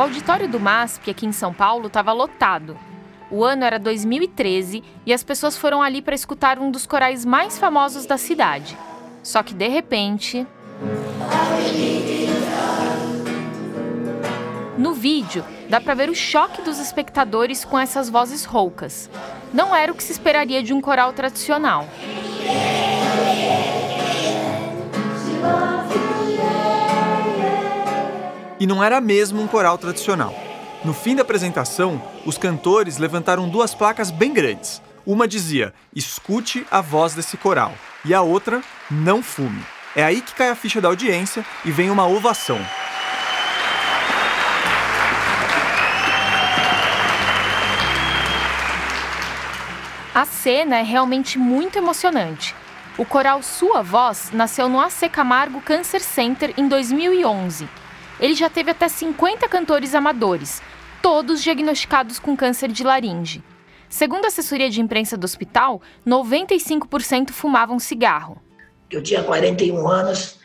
O auditório do MASP, aqui em São Paulo, estava lotado. O ano era 2013 e as pessoas foram ali para escutar um dos corais mais famosos da cidade. Só que de repente. No vídeo, dá para ver o choque dos espectadores com essas vozes roucas. Não era o que se esperaria de um coral tradicional. E não era mesmo um coral tradicional. No fim da apresentação, os cantores levantaram duas placas bem grandes. Uma dizia: escute a voz desse coral, e a outra: não fume. É aí que cai a ficha da audiência e vem uma ovação. A cena é realmente muito emocionante. O coral Sua Voz nasceu no AC Camargo Cancer Center em 2011. Ele já teve até 50 cantores amadores, todos diagnosticados com câncer de laringe. Segundo a assessoria de imprensa do hospital, 95% fumavam cigarro. Eu tinha 41 anos,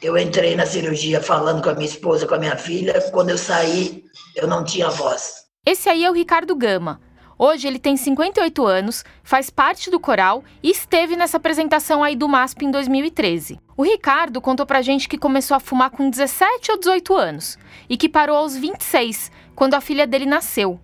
eu entrei na cirurgia falando com a minha esposa, com a minha filha. Quando eu saí, eu não tinha voz. Esse aí é o Ricardo Gama. Hoje ele tem 58 anos, faz parte do coral e esteve nessa apresentação aí do MASP em 2013. O Ricardo contou pra gente que começou a fumar com 17 ou 18 anos e que parou aos 26, quando a filha dele nasceu.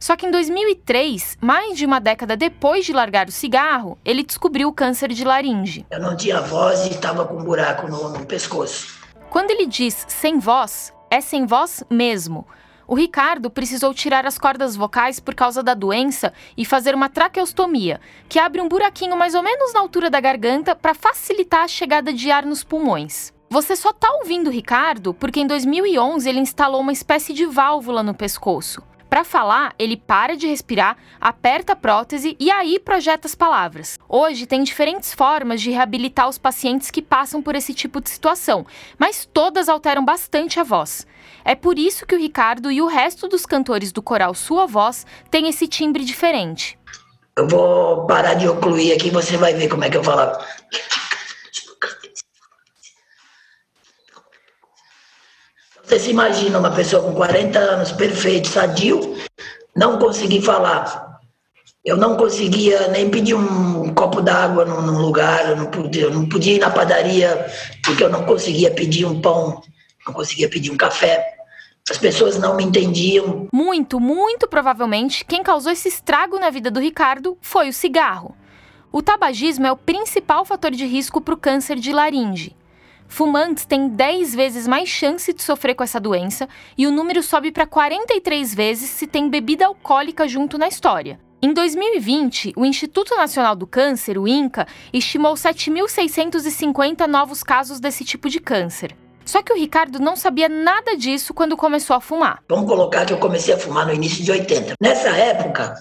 Só que em 2003, mais de uma década depois de largar o cigarro, ele descobriu o câncer de laringe. Eu não tinha voz e estava com um buraco no, no pescoço. Quando ele diz sem voz, é sem voz mesmo o Ricardo precisou tirar as cordas vocais por causa da doença e fazer uma traqueostomia, que abre um buraquinho mais ou menos na altura da garganta para facilitar a chegada de ar nos pulmões. Você só está ouvindo o Ricardo porque em 2011 ele instalou uma espécie de válvula no pescoço. Para falar, ele para de respirar, aperta a prótese e aí projeta as palavras. Hoje tem diferentes formas de reabilitar os pacientes que passam por esse tipo de situação, mas todas alteram bastante a voz. É por isso que o Ricardo e o resto dos cantores do coral Sua Voz têm esse timbre diferente. Eu vou parar de ocluir aqui, você vai ver como é que eu falo. Você se imagina uma pessoa com 40 anos, perfeito, sadio, não conseguir falar. Eu não conseguia nem pedir um copo d'água num, num, lugar, eu não, podia, eu não podia ir na padaria, porque eu não conseguia pedir um pão, não conseguia pedir um café. As pessoas não me entendiam. Muito, muito provavelmente, quem causou esse estrago na vida do Ricardo foi o cigarro. O tabagismo é o principal fator de risco para o câncer de laringe. Fumantes têm 10 vezes mais chance de sofrer com essa doença e o número sobe para 43 vezes se tem bebida alcoólica junto na história. Em 2020, o Instituto Nacional do Câncer, o INCA, estimou 7.650 novos casos desse tipo de câncer. Só que o Ricardo não sabia nada disso quando começou a fumar. Vamos colocar que eu comecei a fumar no início de 80. Nessa época,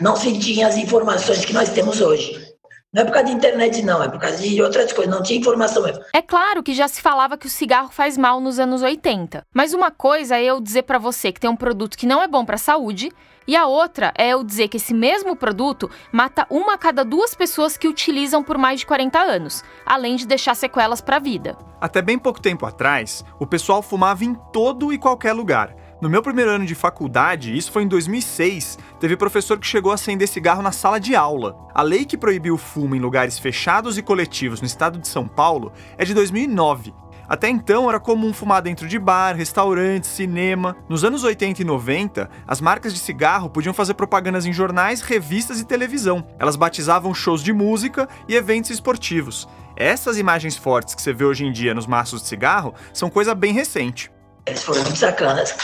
não se tinha as informações que nós temos hoje. Não é por causa de internet, não, é por causa de outras coisas, não tinha informação mesmo. É claro que já se falava que o cigarro faz mal nos anos 80. Mas uma coisa é eu dizer para você que tem um produto que não é bom para a saúde, e a outra é eu dizer que esse mesmo produto mata uma a cada duas pessoas que utilizam por mais de 40 anos, além de deixar sequelas para a vida. Até bem pouco tempo atrás, o pessoal fumava em todo e qualquer lugar. No meu primeiro ano de faculdade, isso foi em 2006, teve professor que chegou a acender cigarro na sala de aula. A lei que proibiu o fumo em lugares fechados e coletivos no estado de São Paulo é de 2009. Até então era comum fumar dentro de bar, restaurantes, cinema. Nos anos 80 e 90, as marcas de cigarro podiam fazer propagandas em jornais, revistas e televisão. Elas batizavam shows de música e eventos esportivos. Essas imagens fortes que você vê hoje em dia nos maços de cigarro são coisa bem recente. Eles foram muito sacanas.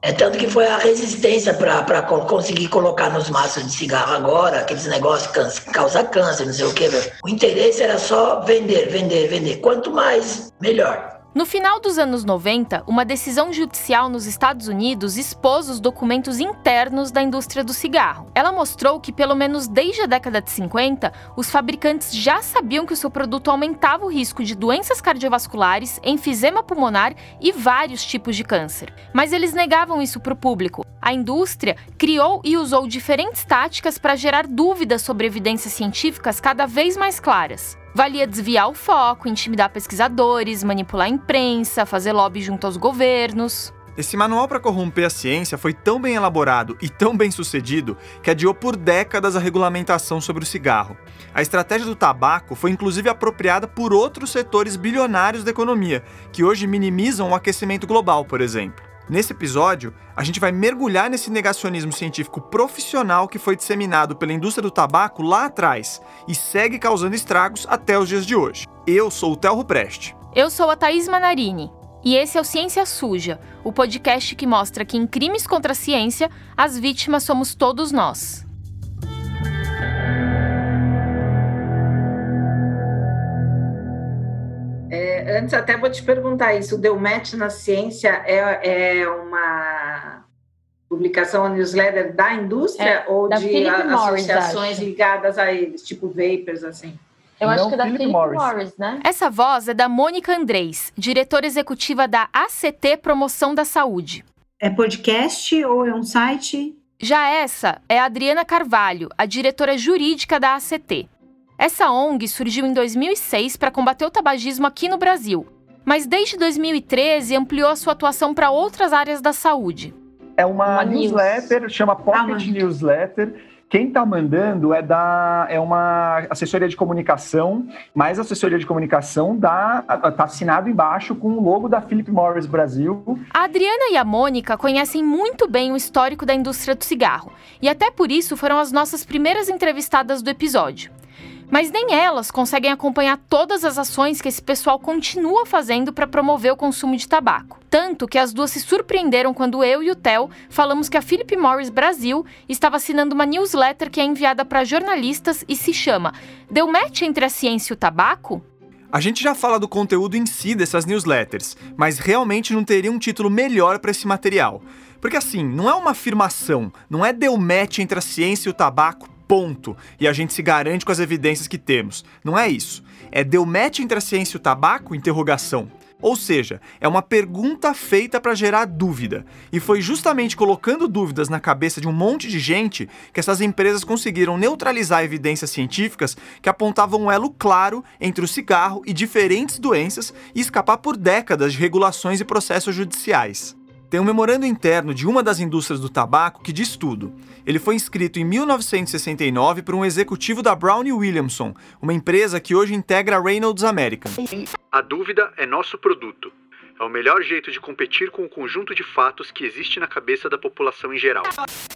É tanto que foi a resistência para conseguir colocar nos maços de cigarro agora, aqueles negócios câncer, causa câncer, não sei o que. O interesse era só vender, vender, vender. Quanto mais, melhor. No final dos anos 90, uma decisão judicial nos Estados Unidos expôs os documentos internos da indústria do cigarro. Ela mostrou que, pelo menos desde a década de 50, os fabricantes já sabiam que o seu produto aumentava o risco de doenças cardiovasculares, enfisema pulmonar e vários tipos de câncer. Mas eles negavam isso para o público. A indústria criou e usou diferentes táticas para gerar dúvidas sobre evidências científicas cada vez mais claras. Valia desviar o foco, intimidar pesquisadores, manipular a imprensa, fazer lobby junto aos governos. Esse manual para corromper a ciência foi tão bem elaborado e tão bem sucedido que adiou por décadas a regulamentação sobre o cigarro. A estratégia do tabaco foi inclusive apropriada por outros setores bilionários da economia, que hoje minimizam o aquecimento global, por exemplo. Nesse episódio, a gente vai mergulhar nesse negacionismo científico profissional que foi disseminado pela indústria do tabaco lá atrás e segue causando estragos até os dias de hoje. Eu sou o Telro Preste. Eu sou a Thaís Manarini. E esse é o Ciência Suja, o podcast que mostra que em crimes contra a ciência, as vítimas somos todos nós. É, antes, até vou te perguntar isso: o Deu Match na Ciência é, é uma publicação, uma newsletter da indústria é, ou de associações ligadas a eles, tipo Vapers, assim? Eu acho que é da Philip Morris. Morris. né? Essa voz é da Mônica Andrés, diretora executiva da ACT Promoção da Saúde. É podcast ou é um site? Já essa é a Adriana Carvalho, a diretora jurídica da ACT. Essa ONG surgiu em 2006 para combater o tabagismo aqui no Brasil, mas desde 2013 ampliou a sua atuação para outras áreas da saúde. É uma, uma newsletter, news. chama Pocket ah, Newsletter, quem está mandando é da é uma assessoria de comunicação, mas a assessoria de comunicação da tá assinado embaixo com o logo da Philip Morris Brasil. A Adriana e a Mônica conhecem muito bem o histórico da indústria do cigarro e até por isso foram as nossas primeiras entrevistadas do episódio. Mas nem elas conseguem acompanhar todas as ações que esse pessoal continua fazendo para promover o consumo de tabaco. Tanto que as duas se surpreenderam quando eu e o Theo falamos que a Philip Morris Brasil estava assinando uma newsletter que é enviada para jornalistas e se chama Deu match entre a ciência e o tabaco? A gente já fala do conteúdo em si dessas newsletters, mas realmente não teria um título melhor para esse material. Porque assim, não é uma afirmação, não é deu match entre a ciência e o tabaco, ponto, e a gente se garante com as evidências que temos. Não é isso. É deu match entre a ciência e o tabaco? Interrogação. Ou seja, é uma pergunta feita para gerar dúvida. E foi justamente colocando dúvidas na cabeça de um monte de gente que essas empresas conseguiram neutralizar evidências científicas que apontavam um elo claro entre o cigarro e diferentes doenças e escapar por décadas de regulações e processos judiciais. Tem um memorando interno de uma das indústrias do tabaco que diz tudo. Ele foi inscrito em 1969 por um executivo da Brown Williamson, uma empresa que hoje integra a Reynolds American. A dúvida é nosso produto. É o melhor jeito de competir com o conjunto de fatos que existe na cabeça da população em geral.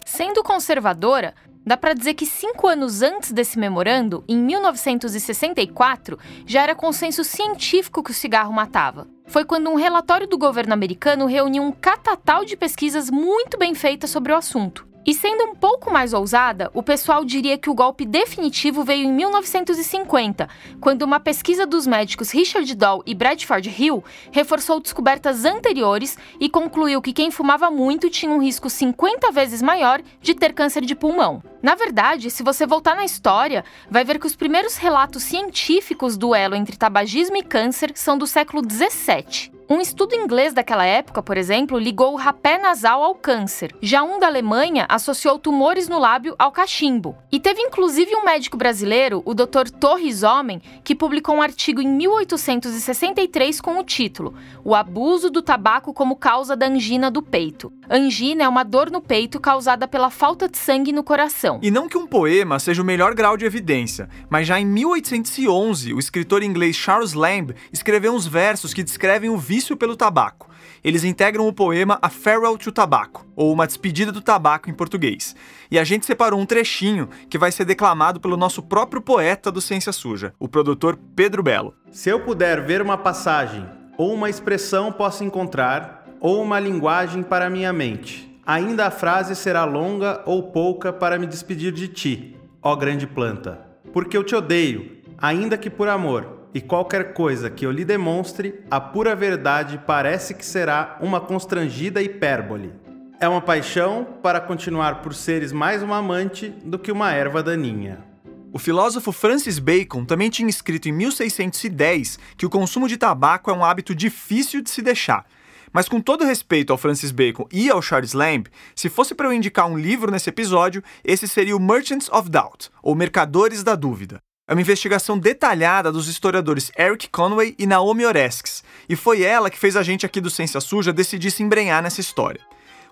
Sendo conservadora, dá para dizer que cinco anos antes desse memorando, em 1964, já era consenso científico que o cigarro matava foi quando um relatório do governo americano reuniu um catatal de pesquisas muito bem feitas sobre o assunto. E sendo um pouco mais ousada, o pessoal diria que o golpe definitivo veio em 1950, quando uma pesquisa dos médicos Richard Doll e Bradford Hill reforçou descobertas anteriores e concluiu que quem fumava muito tinha um risco 50 vezes maior de ter câncer de pulmão. Na verdade, se você voltar na história, vai ver que os primeiros relatos científicos do elo entre tabagismo e câncer são do século 17. Um estudo inglês daquela época, por exemplo, ligou o rapé nasal ao câncer. Já um da Alemanha associou tumores no lábio ao cachimbo. E teve inclusive um médico brasileiro, o Dr. Torres Homem, que publicou um artigo em 1863 com o título O abuso do tabaco como causa da angina do peito. Angina é uma dor no peito causada pela falta de sangue no coração. E não que um poema seja o melhor grau de evidência, mas já em 1811, o escritor inglês Charles Lamb escreveu uns versos que descrevem o vício pelo tabaco. Eles integram o poema A Farewell to Tobacco, ou Uma Despedida do Tabaco em português. E a gente separou um trechinho que vai ser declamado pelo nosso próprio poeta do Ciência Suja, o produtor Pedro Belo. Se eu puder ver uma passagem, ou uma expressão posso encontrar, ou uma linguagem para minha mente, ainda a frase será longa ou pouca para me despedir de ti, ó grande planta. Porque eu te odeio, ainda que por amor e qualquer coisa que eu lhe demonstre, a pura verdade parece que será uma constrangida hipérbole. É uma paixão para continuar por seres mais uma amante do que uma erva daninha. O filósofo Francis Bacon também tinha escrito em 1610 que o consumo de tabaco é um hábito difícil de se deixar. Mas com todo respeito ao Francis Bacon e ao Charles Lamb, se fosse para eu indicar um livro nesse episódio, esse seria o Merchants of Doubt, ou Mercadores da Dúvida. É uma investigação detalhada dos historiadores Eric Conway e Naomi Oreskes, e foi ela que fez a gente aqui do Ciência Suja decidir se embrenhar nessa história.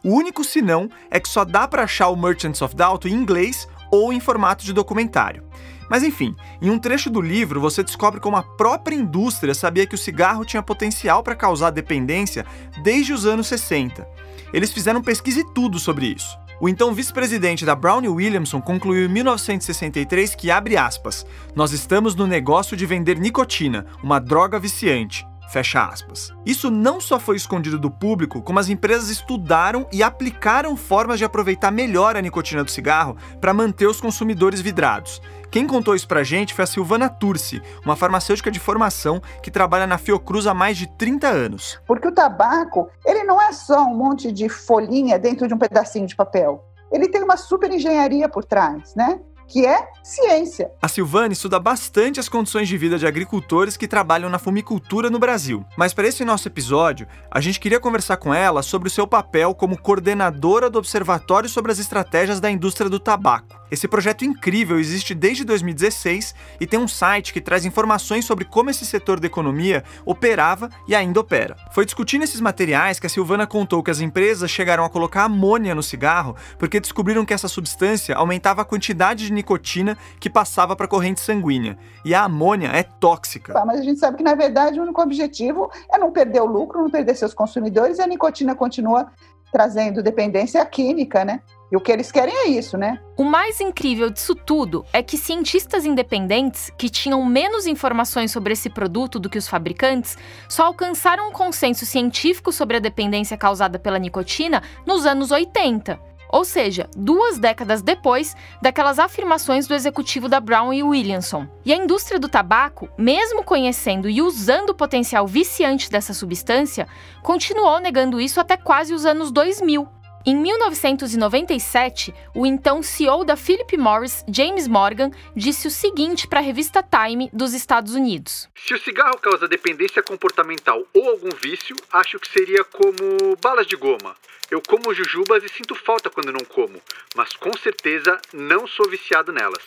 O único sinão é que só dá para achar o Merchants of Doubt em inglês ou em formato de documentário. Mas enfim, em um trecho do livro você descobre como a própria indústria sabia que o cigarro tinha potencial para causar dependência desde os anos 60. Eles fizeram pesquisa e tudo sobre isso. O então vice-presidente da Brown Williamson concluiu em 1963 que, abre aspas, nós estamos no negócio de vender nicotina, uma droga viciante. Fecha aspas. Isso não só foi escondido do público, como as empresas estudaram e aplicaram formas de aproveitar melhor a nicotina do cigarro para manter os consumidores vidrados. Quem contou isso pra gente foi a Silvana Turci, uma farmacêutica de formação que trabalha na Fiocruz há mais de 30 anos. Porque o tabaco, ele não é só um monte de folhinha dentro de um pedacinho de papel. Ele tem uma super engenharia por trás, né? Que é ciência. A Silvane estuda bastante as condições de vida de agricultores que trabalham na fumicultura no Brasil. Mas para esse nosso episódio, a gente queria conversar com ela sobre o seu papel como coordenadora do Observatório sobre as Estratégias da Indústria do Tabaco. Esse projeto incrível existe desde 2016 e tem um site que traz informações sobre como esse setor da economia operava e ainda opera. Foi discutindo esses materiais que a Silvana contou que as empresas chegaram a colocar amônia no cigarro porque descobriram que essa substância aumentava a quantidade de nicotina que passava para a corrente sanguínea. E a amônia é tóxica. Mas a gente sabe que, na verdade, o único objetivo é não perder o lucro, não perder seus consumidores e a nicotina continua trazendo dependência química, né? E o que eles querem é isso, né? O mais incrível disso tudo é que cientistas independentes, que tinham menos informações sobre esse produto do que os fabricantes, só alcançaram um consenso científico sobre a dependência causada pela nicotina nos anos 80. Ou seja, duas décadas depois daquelas afirmações do executivo da Brown e Williamson. E a indústria do tabaco, mesmo conhecendo e usando o potencial viciante dessa substância, continuou negando isso até quase os anos 2000. Em 1997, o então CEO da Philip Morris, James Morgan, disse o seguinte para a revista Time dos Estados Unidos: Se o cigarro causa dependência comportamental ou algum vício, acho que seria como balas de goma. Eu como jujubas e sinto falta quando não como, mas com certeza não sou viciado nelas.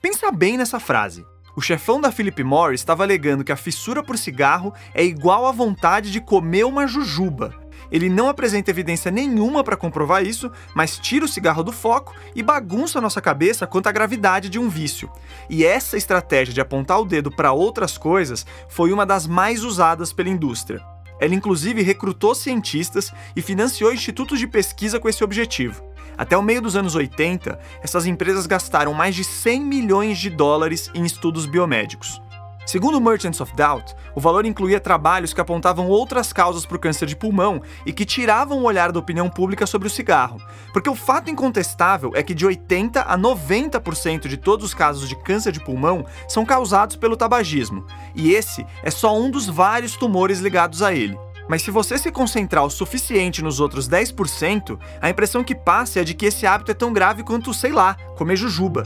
Pensa bem nessa frase. O chefão da Philip Morris estava alegando que a fissura por cigarro é igual à vontade de comer uma jujuba. Ele não apresenta evidência nenhuma para comprovar isso, mas tira o cigarro do foco e bagunça nossa cabeça quanto à gravidade de um vício. E essa estratégia de apontar o dedo para outras coisas foi uma das mais usadas pela indústria. Ela inclusive recrutou cientistas e financiou institutos de pesquisa com esse objetivo. Até o meio dos anos 80, essas empresas gastaram mais de 100 milhões de dólares em estudos biomédicos. Segundo Merchants of Doubt, o valor incluía trabalhos que apontavam outras causas para o câncer de pulmão e que tiravam o olhar da opinião pública sobre o cigarro. Porque o fato incontestável é que de 80 a 90% de todos os casos de câncer de pulmão são causados pelo tabagismo, e esse é só um dos vários tumores ligados a ele. Mas se você se concentrar o suficiente nos outros 10%, a impressão que passa é de que esse hábito é tão grave quanto, sei lá, comer jujuba.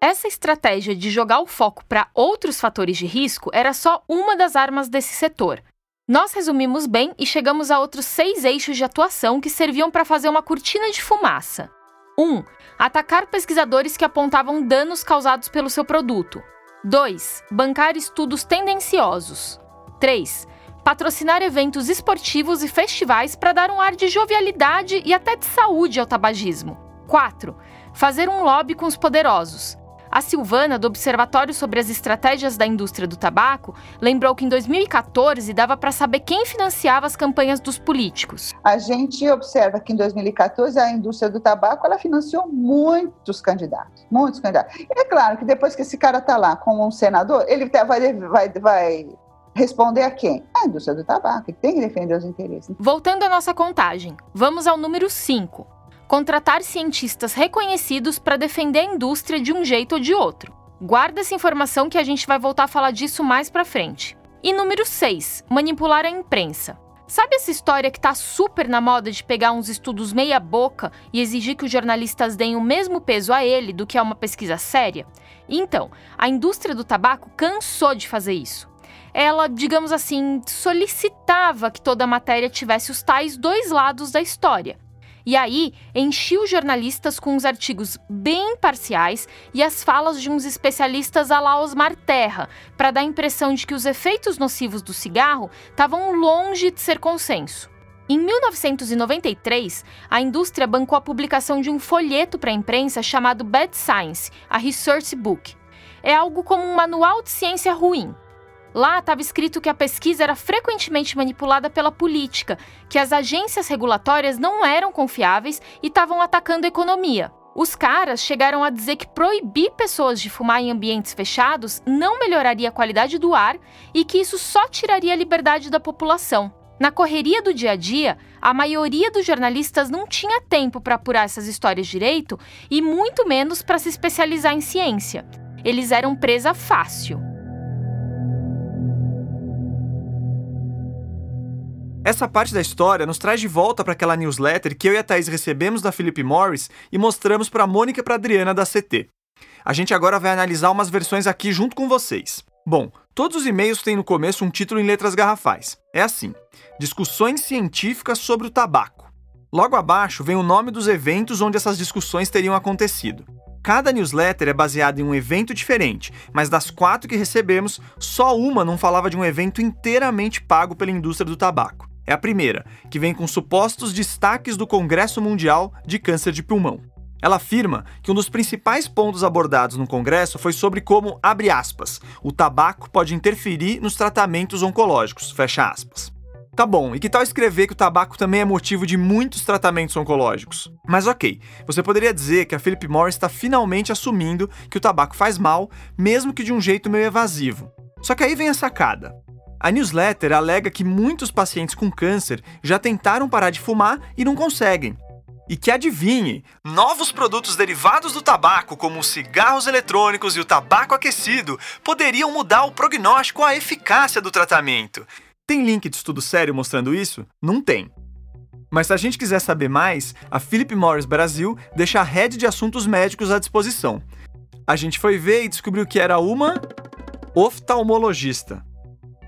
Essa estratégia de jogar o foco para outros fatores de risco era só uma das armas desse setor. Nós resumimos bem e chegamos a outros seis eixos de atuação que serviam para fazer uma cortina de fumaça. 1. Um, atacar pesquisadores que apontavam danos causados pelo seu produto. 2. Bancar estudos tendenciosos. 3. Patrocinar eventos esportivos e festivais para dar um ar de jovialidade e até de saúde ao tabagismo. 4. Fazer um lobby com os poderosos. A Silvana, do Observatório sobre as Estratégias da Indústria do Tabaco, lembrou que em 2014 dava para saber quem financiava as campanhas dos políticos. A gente observa que em 2014 a indústria do tabaco ela financiou muitos candidatos, muitos candidatos. E é claro que depois que esse cara está lá como um senador, ele vai, vai, vai responder a quem? A indústria do tabaco, que tem que defender os interesses. Voltando à nossa contagem, vamos ao número 5 contratar cientistas reconhecidos para defender a indústria de um jeito ou de outro. Guarda essa informação que a gente vai voltar a falar disso mais para frente. E número 6, manipular a imprensa. Sabe essa história que tá super na moda de pegar uns estudos meia boca e exigir que os jornalistas deem o mesmo peso a ele do que a uma pesquisa séria? Então, a indústria do tabaco cansou de fazer isso. Ela, digamos assim, solicitava que toda a matéria tivesse os tais dois lados da história. E aí, enchi os jornalistas com uns artigos bem parciais e as falas de uns especialistas a la Osmar Terra, para dar a impressão de que os efeitos nocivos do cigarro estavam longe de ser consenso. Em 1993, a indústria bancou a publicação de um folheto para a imprensa chamado Bad Science, a Research Book. É algo como um manual de ciência ruim. Lá estava escrito que a pesquisa era frequentemente manipulada pela política, que as agências regulatórias não eram confiáveis e estavam atacando a economia. Os caras chegaram a dizer que proibir pessoas de fumar em ambientes fechados não melhoraria a qualidade do ar e que isso só tiraria a liberdade da população. Na correria do dia a dia, a maioria dos jornalistas não tinha tempo para apurar essas histórias direito e muito menos para se especializar em ciência. Eles eram presa fácil. Essa parte da história nos traz de volta para aquela newsletter que eu e a Thaís recebemos da Philip Morris e mostramos para a Mônica e para Adriana da CT. A gente agora vai analisar umas versões aqui junto com vocês. Bom, todos os e-mails têm no começo um título em letras garrafais. É assim: Discussões científicas sobre o tabaco. Logo abaixo vem o nome dos eventos onde essas discussões teriam acontecido. Cada newsletter é baseada em um evento diferente, mas das quatro que recebemos, só uma não falava de um evento inteiramente pago pela indústria do tabaco. É a primeira, que vem com supostos destaques do Congresso Mundial de Câncer de Pulmão. Ela afirma que um dos principais pontos abordados no Congresso foi sobre como, abre aspas, o tabaco pode interferir nos tratamentos oncológicos, fecha aspas. Tá bom, e que tal escrever que o tabaco também é motivo de muitos tratamentos oncológicos? Mas ok, você poderia dizer que a Philip Morris está finalmente assumindo que o tabaco faz mal, mesmo que de um jeito meio evasivo. Só que aí vem a sacada. A newsletter alega que muitos pacientes com câncer já tentaram parar de fumar e não conseguem. E que adivinhe, novos produtos derivados do tabaco, como os cigarros eletrônicos e o tabaco aquecido, poderiam mudar o prognóstico a eficácia do tratamento. Tem link de estudo sério mostrando isso? Não tem. Mas se a gente quiser saber mais, a Philip Morris Brasil deixa a rede de assuntos médicos à disposição. A gente foi ver e descobriu que era uma oftalmologista.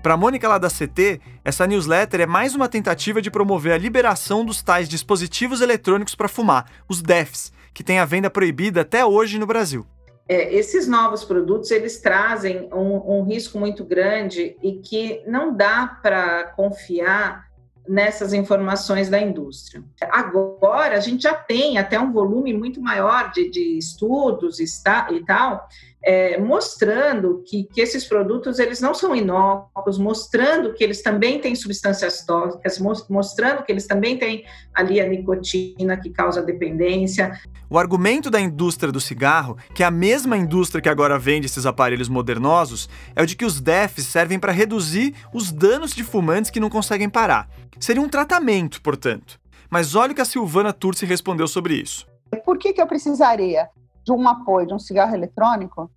Para Mônica lá da CT, essa newsletter é mais uma tentativa de promover a liberação dos tais dispositivos eletrônicos para fumar, os DEFs, que têm a venda proibida até hoje no Brasil é, esses novos produtos eles trazem um, um, risco muito grande e que não dá para confiar nessas informações da indústria. Agora a gente já tem até um volume muito maior de, de estudos e, e tal é, mostrando que, que esses produtos eles não são inócuos, mostrando que eles também têm substâncias tóxicas, mostrando que eles também têm ali a nicotina que causa dependência. O argumento da indústria do cigarro, que é a mesma indústria que agora vende esses aparelhos modernosos, é o de que os DEFs servem para reduzir os danos de fumantes que não conseguem parar. Seria um tratamento, portanto. Mas olha o que a Silvana Turci respondeu sobre isso. Por que, que eu precisaria de um apoio de um cigarro eletrônico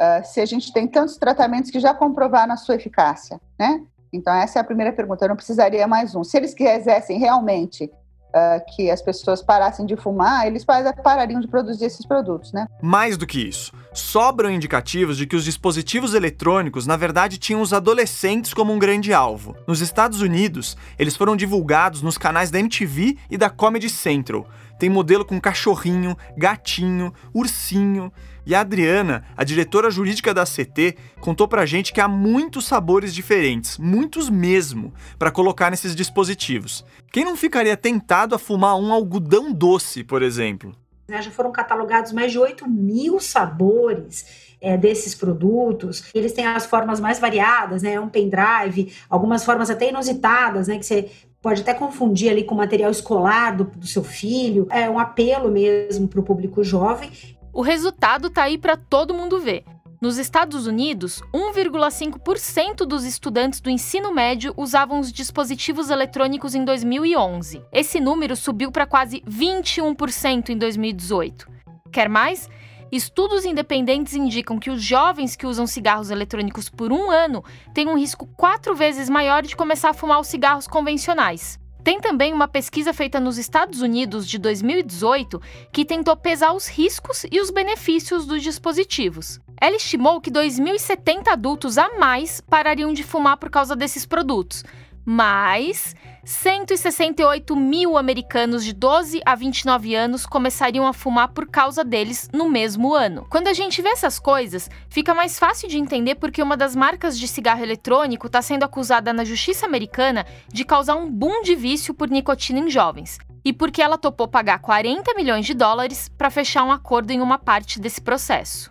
uh, se a gente tem tantos tratamentos que já comprovaram a sua eficácia, né? Então, essa é a primeira pergunta. Eu não precisaria mais um. Se eles quisessem realmente uh, que as pessoas parassem de fumar, eles parariam de produzir esses produtos, né? Mais do que isso, sobram indicativos de que os dispositivos eletrônicos, na verdade, tinham os adolescentes como um grande alvo. Nos Estados Unidos, eles foram divulgados nos canais da MTV e da Comedy Central. Tem modelo com cachorrinho, gatinho, ursinho. E a Adriana, a diretora jurídica da CT, contou pra gente que há muitos sabores diferentes, muitos mesmo, para colocar nesses dispositivos. Quem não ficaria tentado a fumar um algodão doce, por exemplo? Já foram catalogados mais de 8 mil sabores é, desses produtos. Eles têm as formas mais variadas, né? Um pendrive, algumas formas até inusitadas, né? Que você pode até confundir ali com material escolar do, do seu filho. É um apelo mesmo para o público jovem o resultado tá aí para todo mundo ver. Nos Estados Unidos, 1,5% dos estudantes do ensino médio usavam os dispositivos eletrônicos em 2011. Esse número subiu para quase 21% em 2018. Quer mais? Estudos independentes indicam que os jovens que usam cigarros eletrônicos por um ano têm um risco quatro vezes maior de começar a fumar os cigarros convencionais. Tem também uma pesquisa feita nos Estados Unidos de 2018 que tentou pesar os riscos e os benefícios dos dispositivos. Ela estimou que 2.070 adultos a mais parariam de fumar por causa desses produtos, Mas 168 mil americanos de 12 a 29 anos começariam a fumar por causa deles no mesmo ano. Quando a gente vê essas coisas, fica mais fácil de entender porque uma das marcas de cigarro eletrônico está sendo acusada na justiça americana de causar um boom de vício por nicotina em jovens. E porque ela topou pagar 40 milhões de dólares para fechar um acordo em uma parte desse processo.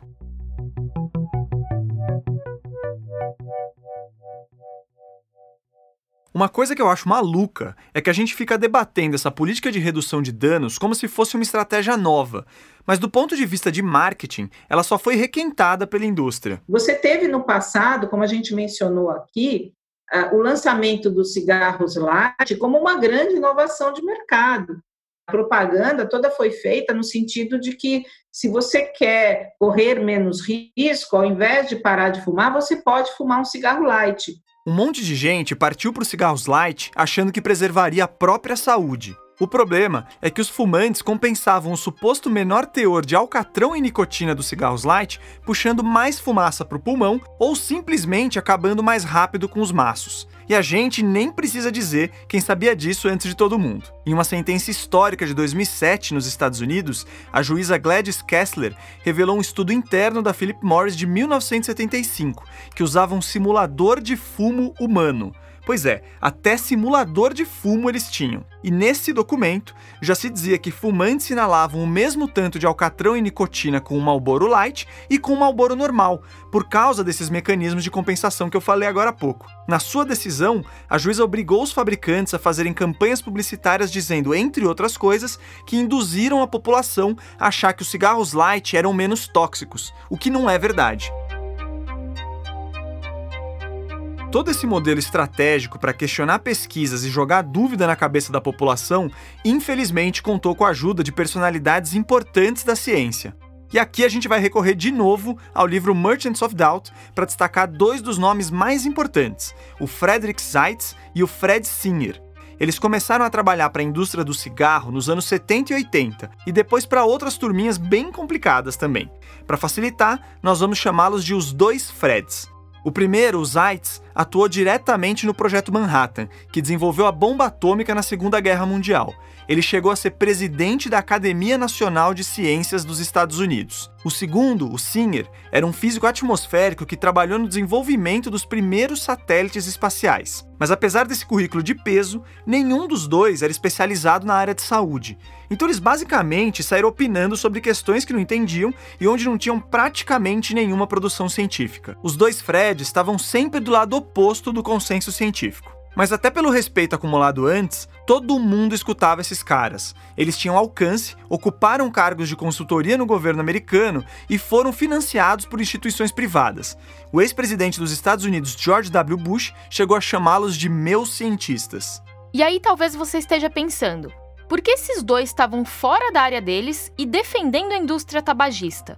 Uma coisa que eu acho maluca é que a gente fica debatendo essa política de redução de danos como se fosse uma estratégia nova. Mas do ponto de vista de marketing, ela só foi requentada pela indústria. Você teve no passado, como a gente mencionou aqui, uh, o lançamento dos cigarros light como uma grande inovação de mercado. A propaganda toda foi feita no sentido de que se você quer correr menos risco, ao invés de parar de fumar, você pode fumar um cigarro light. Um monte de gente partiu para os cigarros light achando que preservaria a própria saúde. O problema é que os fumantes compensavam o suposto menor teor de alcatrão e nicotina dos cigarros light, puxando mais fumaça para o pulmão ou simplesmente acabando mais rápido com os maços. E a gente nem precisa dizer quem sabia disso antes de todo mundo. Em uma sentença histórica de 2007 nos Estados Unidos, a juíza Gladys Kessler revelou um estudo interno da Philip Morris de 1975 que usava um simulador de fumo humano. Pois é, até simulador de fumo eles tinham. E nesse documento já se dizia que fumantes inalavam o mesmo tanto de alcatrão e nicotina com o Marlboro Light e com o Marlboro normal, por causa desses mecanismos de compensação que eu falei agora há pouco. Na sua decisão, a juíza obrigou os fabricantes a fazerem campanhas publicitárias dizendo, entre outras coisas, que induziram a população a achar que os cigarros light eram menos tóxicos, o que não é verdade. Todo esse modelo estratégico para questionar pesquisas e jogar dúvida na cabeça da população, infelizmente contou com a ajuda de personalidades importantes da ciência. E aqui a gente vai recorrer de novo ao livro Merchants of Doubt para destacar dois dos nomes mais importantes, o Frederick Seitz e o Fred Singer. Eles começaram a trabalhar para a indústria do cigarro nos anos 70 e 80 e depois para outras turminhas bem complicadas também. Para facilitar, nós vamos chamá-los de os dois Freds. O primeiro, o Zeitz, atuou diretamente no Projeto Manhattan, que desenvolveu a bomba atômica na Segunda Guerra Mundial. Ele chegou a ser presidente da Academia Nacional de Ciências dos Estados Unidos. O segundo, o Singer, era um físico atmosférico que trabalhou no desenvolvimento dos primeiros satélites espaciais. Mas apesar desse currículo de peso, nenhum dos dois era especializado na área de saúde. Então eles basicamente saíram opinando sobre questões que não entendiam e onde não tinham praticamente nenhuma produção científica. Os dois Fred estavam sempre do lado oposto do consenso científico. Mas até pelo respeito acumulado antes, todo mundo escutava esses caras. Eles tinham alcance, ocuparam cargos de consultoria no governo americano e foram financiados por instituições privadas. O ex-presidente dos Estados Unidos, George W. Bush, chegou a chamá-los de meus cientistas. E aí talvez você esteja pensando, por que esses dois estavam fora da área deles e defendendo a indústria tabagista?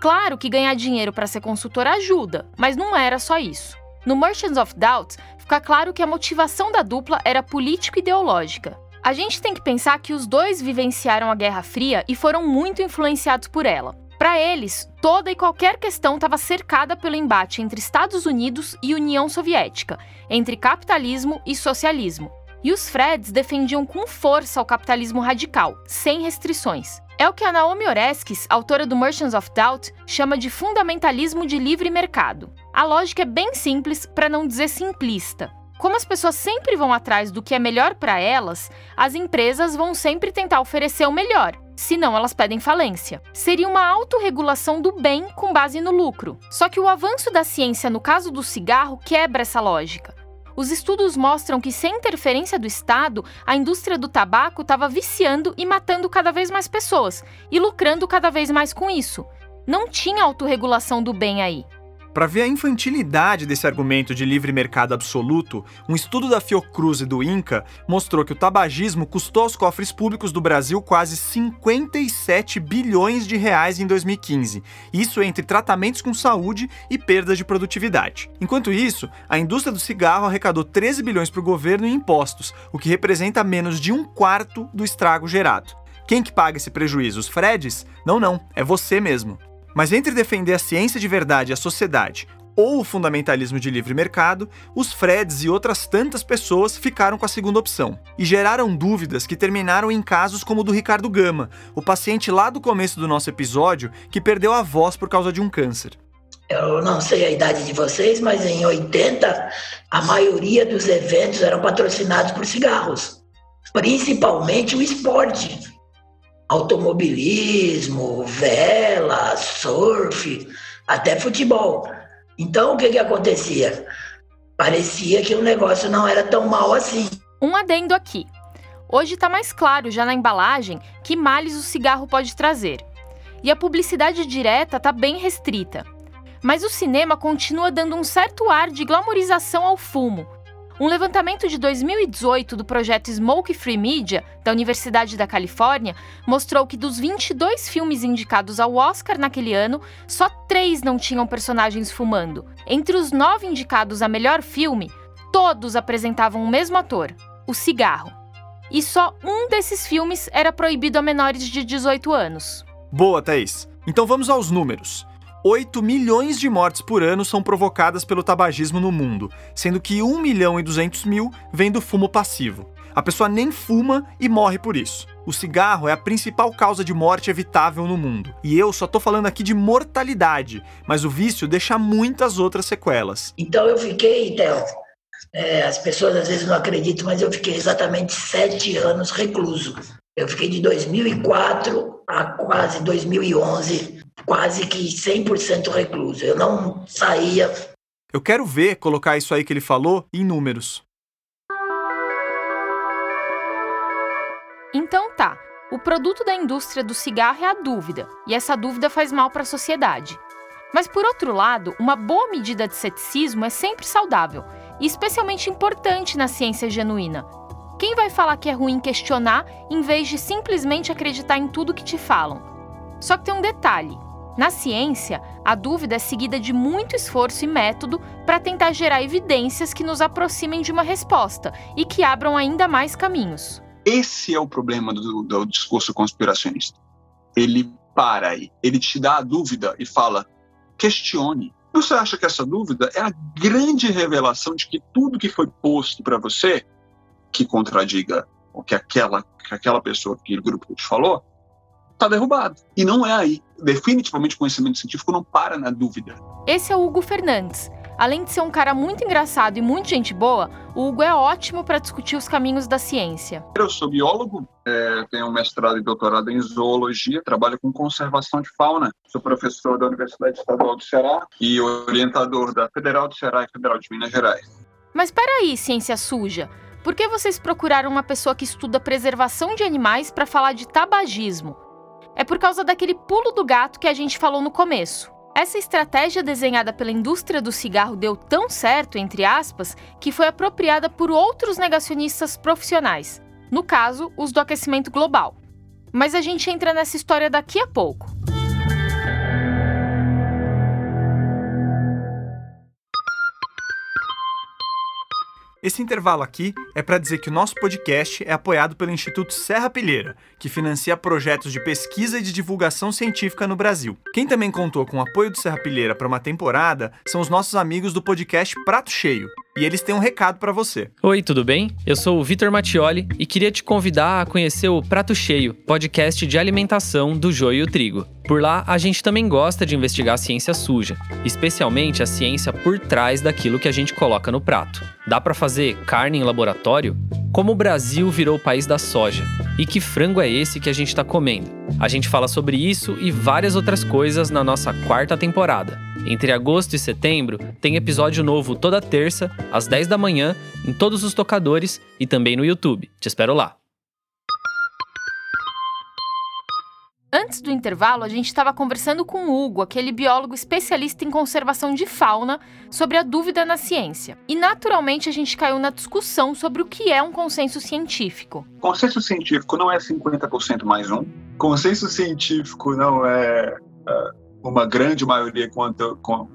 Claro que ganhar dinheiro para ser consultor ajuda, mas não era só isso. No Merchants of Doubt, fica claro que a motivação da dupla era político-ideológica. A gente tem que pensar que os dois vivenciaram a Guerra Fria e foram muito influenciados por ela. Para eles, toda e qualquer questão estava cercada pelo embate entre Estados Unidos e União Soviética, entre capitalismo e socialismo. E os Freds defendiam com força o capitalismo radical, sem restrições. É o que a Naomi Oreskes, autora do Merchants of Doubt, chama de fundamentalismo de livre mercado. A lógica é bem simples, para não dizer simplista. Como as pessoas sempre vão atrás do que é melhor para elas, as empresas vão sempre tentar oferecer o melhor, senão elas pedem falência. Seria uma autorregulação do bem com base no lucro. Só que o avanço da ciência no caso do cigarro quebra essa lógica. Os estudos mostram que, sem interferência do Estado, a indústria do tabaco estava viciando e matando cada vez mais pessoas e lucrando cada vez mais com isso. Não tinha autorregulação do bem aí. Para ver a infantilidade desse argumento de livre mercado absoluto, um estudo da Fiocruz e do INCA mostrou que o tabagismo custou aos cofres públicos do Brasil quase 57 bilhões de reais em 2015, isso entre tratamentos com saúde e perdas de produtividade. Enquanto isso, a indústria do cigarro arrecadou 13 bilhões para o governo em impostos, o que representa menos de um quarto do estrago gerado. Quem que paga esse prejuízo? Os Freds? Não, não, é você mesmo. Mas entre defender a ciência de verdade e a sociedade ou o fundamentalismo de livre mercado, os Freds e outras tantas pessoas ficaram com a segunda opção e geraram dúvidas que terminaram em casos como o do Ricardo Gama, o paciente lá do começo do nosso episódio que perdeu a voz por causa de um câncer. Eu não sei a idade de vocês, mas em 80 a maioria dos eventos eram patrocinados por cigarros, principalmente o esporte automobilismo, vela, surf, até futebol. Então, o que, que acontecia? Parecia que o negócio não era tão mal assim. Um adendo aqui. Hoje está mais claro já na embalagem que males o cigarro pode trazer. E a publicidade direta está bem restrita. Mas o cinema continua dando um certo ar de glamorização ao fumo, um levantamento de 2018 do projeto Smoke Free Media, da Universidade da Califórnia, mostrou que dos 22 filmes indicados ao Oscar naquele ano, só três não tinham personagens fumando. Entre os nove indicados a melhor filme, todos apresentavam o mesmo ator, o cigarro. E só um desses filmes era proibido a menores de 18 anos. Boa, Thaís. Então vamos aos números. 8 milhões de mortes por ano são provocadas pelo tabagismo no mundo, sendo que 1 milhão e 200 mil vem do fumo passivo. A pessoa nem fuma e morre por isso. O cigarro é a principal causa de morte evitável no mundo. E eu só tô falando aqui de mortalidade, mas o vício deixa muitas outras sequelas. Então eu fiquei, Theo, é, as pessoas às vezes não acreditam, mas eu fiquei exatamente sete anos recluso. Eu fiquei de 2004 a quase 2011 quase que 100% recluso. Eu não saía. Eu quero ver colocar isso aí que ele falou em números. Então tá. O produto da indústria do cigarro é a dúvida, e essa dúvida faz mal para a sociedade. Mas por outro lado, uma boa medida de ceticismo é sempre saudável e especialmente importante na ciência genuína. Quem vai falar que é ruim questionar em vez de simplesmente acreditar em tudo que te falam? Só que tem um detalhe: na ciência, a dúvida é seguida de muito esforço e método para tentar gerar evidências que nos aproximem de uma resposta e que abram ainda mais caminhos. Esse é o problema do, do discurso conspiracionista. Ele para aí, ele te dá a dúvida e fala: questione. Você acha que essa dúvida é a grande revelação de que tudo que foi posto para você, que contradiga o que aquela, que aquela pessoa, aquele grupo te falou, está derrubado. E não é aí. Definitivamente o conhecimento científico não para na dúvida. Esse é o Hugo Fernandes. Além de ser um cara muito engraçado e muito gente boa, o Hugo é ótimo para discutir os caminhos da ciência. Eu sou biólogo, é, tenho mestrado e doutorado em zoologia, trabalho com conservação de fauna. Sou professor da Universidade Estadual do Ceará e orientador da Federal do Ceará e Federal de Minas Gerais. Mas peraí, ciência suja. Por que vocês procuraram uma pessoa que estuda preservação de animais para falar de tabagismo? é por causa daquele pulo do gato que a gente falou no começo. Essa estratégia desenhada pela indústria do cigarro deu tão certo, entre aspas, que foi apropriada por outros negacionistas profissionais, no caso, os do aquecimento global. Mas a gente entra nessa história daqui a pouco. Esse intervalo aqui é para dizer que o nosso podcast é apoiado pelo Instituto Serra Pilheira, que financia projetos de pesquisa e de divulgação científica no Brasil. Quem também contou com o apoio do Serra Pilheira para uma temporada são os nossos amigos do podcast Prato Cheio. E eles têm um recado para você. Oi, tudo bem? Eu sou o Vitor Mattioli e queria te convidar a conhecer o Prato Cheio, podcast de alimentação do Joio e o Trigo. Por lá, a gente também gosta de investigar a ciência suja, especialmente a ciência por trás daquilo que a gente coloca no prato. Dá para fazer carne em laboratório? Como o Brasil virou o país da soja? E que frango é esse que a gente está comendo? A gente fala sobre isso e várias outras coisas na nossa quarta temporada. Entre agosto e setembro, tem episódio novo toda terça, às 10 da manhã, em todos os tocadores e também no YouTube. Te espero lá. Antes do intervalo, a gente estava conversando com o Hugo, aquele biólogo especialista em conservação de fauna, sobre a dúvida na ciência. E naturalmente a gente caiu na discussão sobre o que é um consenso científico. Consenso científico não é 50% mais um. Consenso científico não é uh, uma grande maioria contra,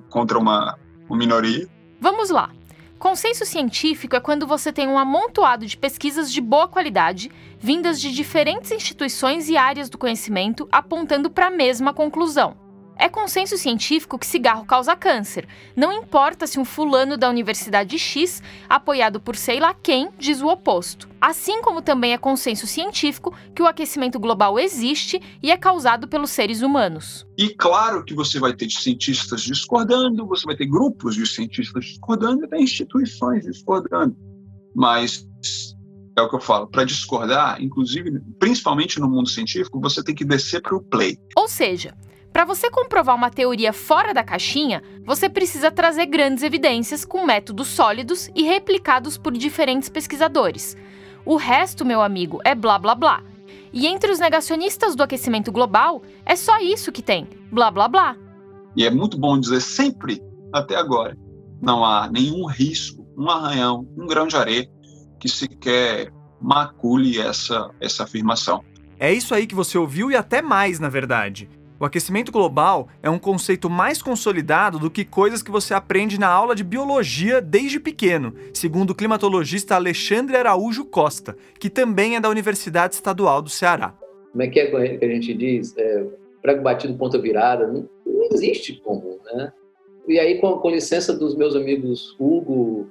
contra uma, uma minoria. Vamos lá. Consenso científico é quando você tem um amontoado de pesquisas de boa qualidade, vindas de diferentes instituições e áreas do conhecimento, apontando para a mesma conclusão. É consenso científico que cigarro causa câncer. Não importa se um fulano da Universidade X, apoiado por sei lá quem, diz o oposto. Assim como também é consenso científico que o aquecimento global existe e é causado pelos seres humanos. E claro que você vai ter cientistas discordando, você vai ter grupos de cientistas discordando e tem instituições discordando. Mas é o que eu falo, para discordar, inclusive, principalmente no mundo científico, você tem que descer para o play. Ou seja, para você comprovar uma teoria fora da caixinha, você precisa trazer grandes evidências com métodos sólidos e replicados por diferentes pesquisadores. O resto, meu amigo, é blá blá blá. E entre os negacionistas do aquecimento global, é só isso que tem: blá blá blá. E é muito bom dizer sempre, até agora, não há nenhum risco, um arranhão, um grão de areia que sequer macule essa, essa afirmação. É isso aí que você ouviu e até mais, na verdade. O aquecimento global é um conceito mais consolidado do que coisas que você aprende na aula de biologia desde pequeno, segundo o climatologista Alexandre Araújo Costa, que também é da Universidade Estadual do Ceará. Como é que, é que a gente diz? É, prego batido, ponta virada. Não, não existe como, né? E aí, com, com licença dos meus amigos Hugo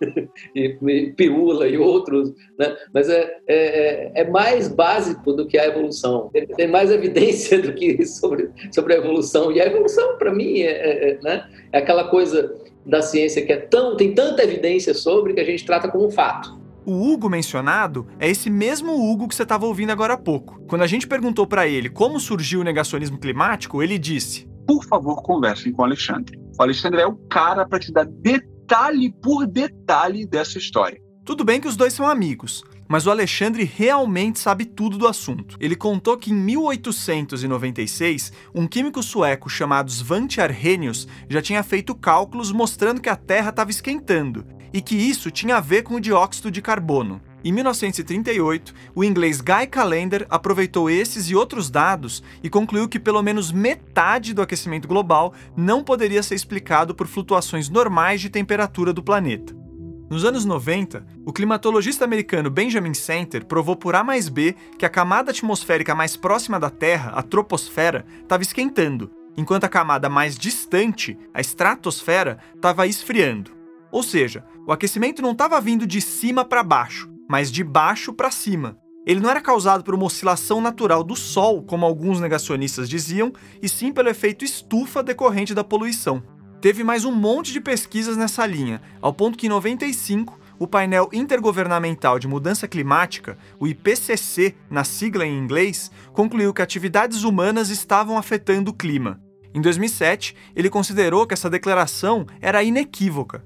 e Pirula e outros, né? mas é, é, é, mais básico do que a evolução. Tem mais evidência do que sobre, sobre a evolução. E a evolução, para mim, é, é, é, né? é aquela coisa da ciência que é tão, tem tanta evidência sobre que a gente trata como um fato. O Hugo mencionado é esse mesmo Hugo que você estava ouvindo agora há pouco. Quando a gente perguntou para ele como surgiu o negacionismo climático, ele disse: Por favor, conversem com o Alexandre. O Alexandre é o cara para te dar detalhe por detalhe dessa história. Tudo bem que os dois são amigos, mas o Alexandre realmente sabe tudo do assunto. Ele contou que em 1896, um químico sueco chamado Svante Arrhenius já tinha feito cálculos mostrando que a Terra estava esquentando e que isso tinha a ver com o dióxido de carbono. Em 1938, o inglês Guy Callender aproveitou esses e outros dados e concluiu que pelo menos metade do aquecimento global não poderia ser explicado por flutuações normais de temperatura do planeta. Nos anos 90, o climatologista americano Benjamin Center provou por A mais B que a camada atmosférica mais próxima da Terra, a troposfera, estava esquentando, enquanto a camada mais distante, a estratosfera, estava esfriando. Ou seja, o aquecimento não estava vindo de cima para baixo, mas de baixo para cima. Ele não era causado por uma oscilação natural do Sol, como alguns negacionistas diziam, e sim pelo efeito estufa decorrente da poluição. Teve mais um monte de pesquisas nessa linha, ao ponto que em 95 o painel intergovernamental de mudança climática, o IPCC, na sigla em inglês, concluiu que atividades humanas estavam afetando o clima. Em 2007, ele considerou que essa declaração era inequívoca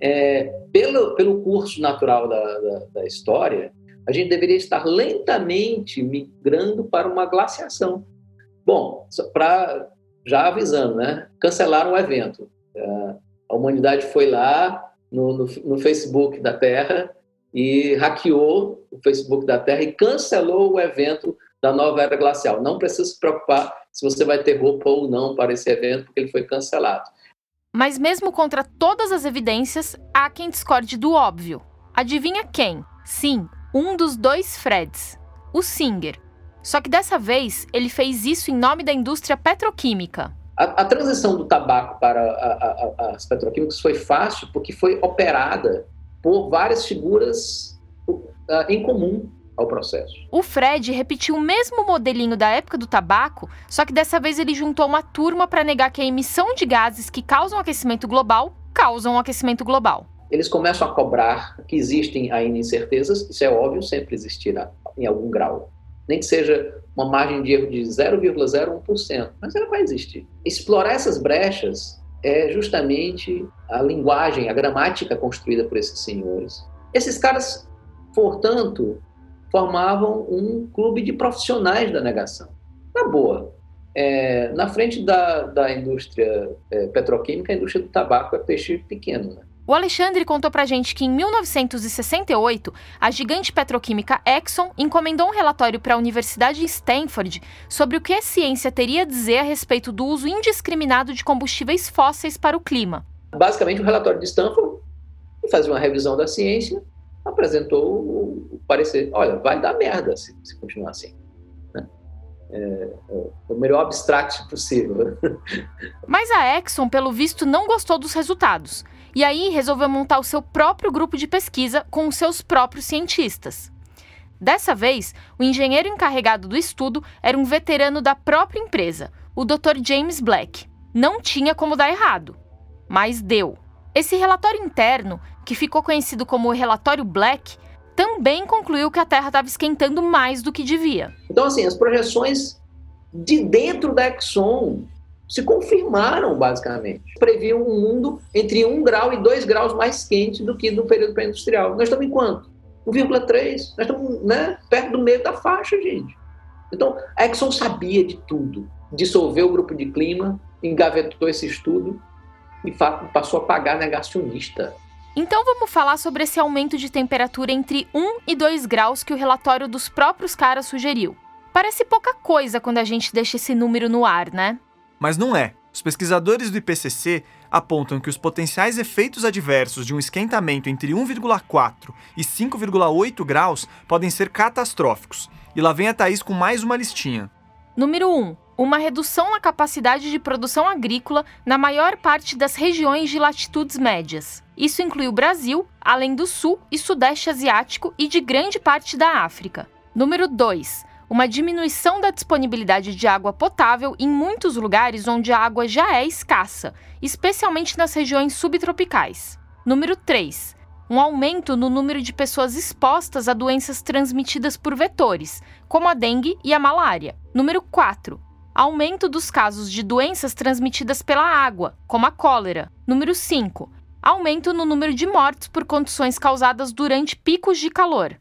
é, pelo, pelo curso natural da, da, da história, a gente deveria estar lentamente migrando para uma glaciação. Bom, para já avisando, né? Cancelaram o evento. É, a humanidade foi lá no, no, no, Facebook da Terra e hackeou o Facebook da Terra e cancelou o evento da nova era glacial. Não precisa se preocupar se você vai ter roupa ou não para esse evento, porque ele foi cancelado. Mas mesmo contra todas as evidências, há quem discorde do óbvio. Adivinha quem? Sim, um dos dois Freds, o Singer. Só que dessa vez ele fez isso em nome da indústria petroquímica. A, a transição do tabaco para a, a, as petroquímicas foi fácil porque foi operada por várias figuras uh, em comum ao processo. O Fred repetiu o mesmo modelinho da época do tabaco, só que dessa vez ele juntou uma turma para negar que a emissão de gases que causam aquecimento global causam aquecimento global. Eles começam a cobrar que existem ainda incertezas, isso é óbvio, sempre existirá em algum grau. Nem que seja uma margem de erro de 0,01%, mas ela vai existir. Explorar essas brechas é justamente a linguagem, a gramática construída por esses senhores. Esses caras, portanto, formavam um clube de profissionais da negação. Na boa, é, na frente da, da indústria é, petroquímica, a indústria do tabaco é peixe pequeno. Né? O Alexandre contou pra gente que em 1968, a gigante petroquímica Exxon encomendou um relatório para a Universidade de Stanford sobre o que a ciência teria a dizer a respeito do uso indiscriminado de combustíveis fósseis para o clima. Basicamente, o relatório de Stanford fazia uma revisão da ciência apresentou o parecer, olha, vai dar merda se, se continuar assim. Né? é, é, o melhor abstract possível. Mas a Exxon, pelo visto, não gostou dos resultados. E aí resolveu montar o seu próprio grupo de pesquisa com os seus próprios cientistas. Dessa vez, o engenheiro encarregado do estudo era um veterano da própria empresa, o Dr. James Black. Não tinha como dar errado, mas deu. Esse relatório interno, que ficou conhecido como o relatório Black, também concluiu que a Terra estava esquentando mais do que devia. Então, assim, as projeções de dentro da Exxon se confirmaram, basicamente. Previam um mundo entre 1 grau e 2 graus mais quente do que no período pré-industrial. Nós estamos em quanto? 1,3. Nós estamos né, perto do meio da faixa, gente. Então, a Exxon sabia de tudo. Dissolveu o grupo de clima, engavetou esse estudo e passou a pagar negacionista. Então vamos falar sobre esse aumento de temperatura entre 1 e 2 graus que o relatório dos próprios caras sugeriu. Parece pouca coisa quando a gente deixa esse número no ar, né? Mas não é. Os pesquisadores do IPCC apontam que os potenciais efeitos adversos de um esquentamento entre 1,4 e 5,8 graus podem ser catastróficos. E lá vem a Thaís com mais uma listinha. Número 1 uma redução na capacidade de produção agrícola na maior parte das regiões de latitudes médias. Isso inclui o Brasil, além do Sul e Sudeste Asiático e de grande parte da África. Número 2. Uma diminuição da disponibilidade de água potável em muitos lugares onde a água já é escassa, especialmente nas regiões subtropicais. Número 3 um aumento no número de pessoas expostas a doenças transmitidas por vetores, como a dengue e a malária. Número 4 aumento dos casos de doenças transmitidas pela água, como a cólera. Número 5. Aumento no número de mortes por condições causadas durante picos de calor.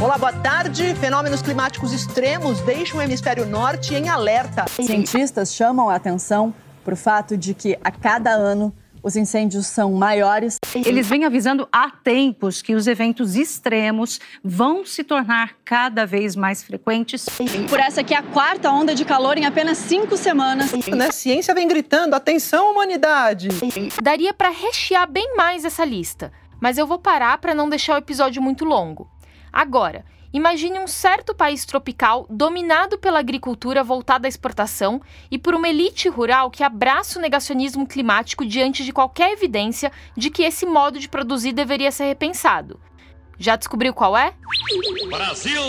Olá, boa tarde. Fenômenos climáticos extremos deixam o hemisfério norte em alerta. Cientistas chamam a atenção para o fato de que a cada ano os incêndios são maiores. Eles vêm avisando há tempos que os eventos extremos vão se tornar cada vez mais frequentes. Por essa que é a quarta onda de calor em apenas cinco semanas. A né, ciência vem gritando: atenção, humanidade! Daria para rechear bem mais essa lista, mas eu vou parar para não deixar o episódio muito longo. Agora, Imagine um certo país tropical dominado pela agricultura voltada à exportação e por uma elite rural que abraça o negacionismo climático diante de qualquer evidência de que esse modo de produzir deveria ser repensado. Já descobriu qual é? Brasil!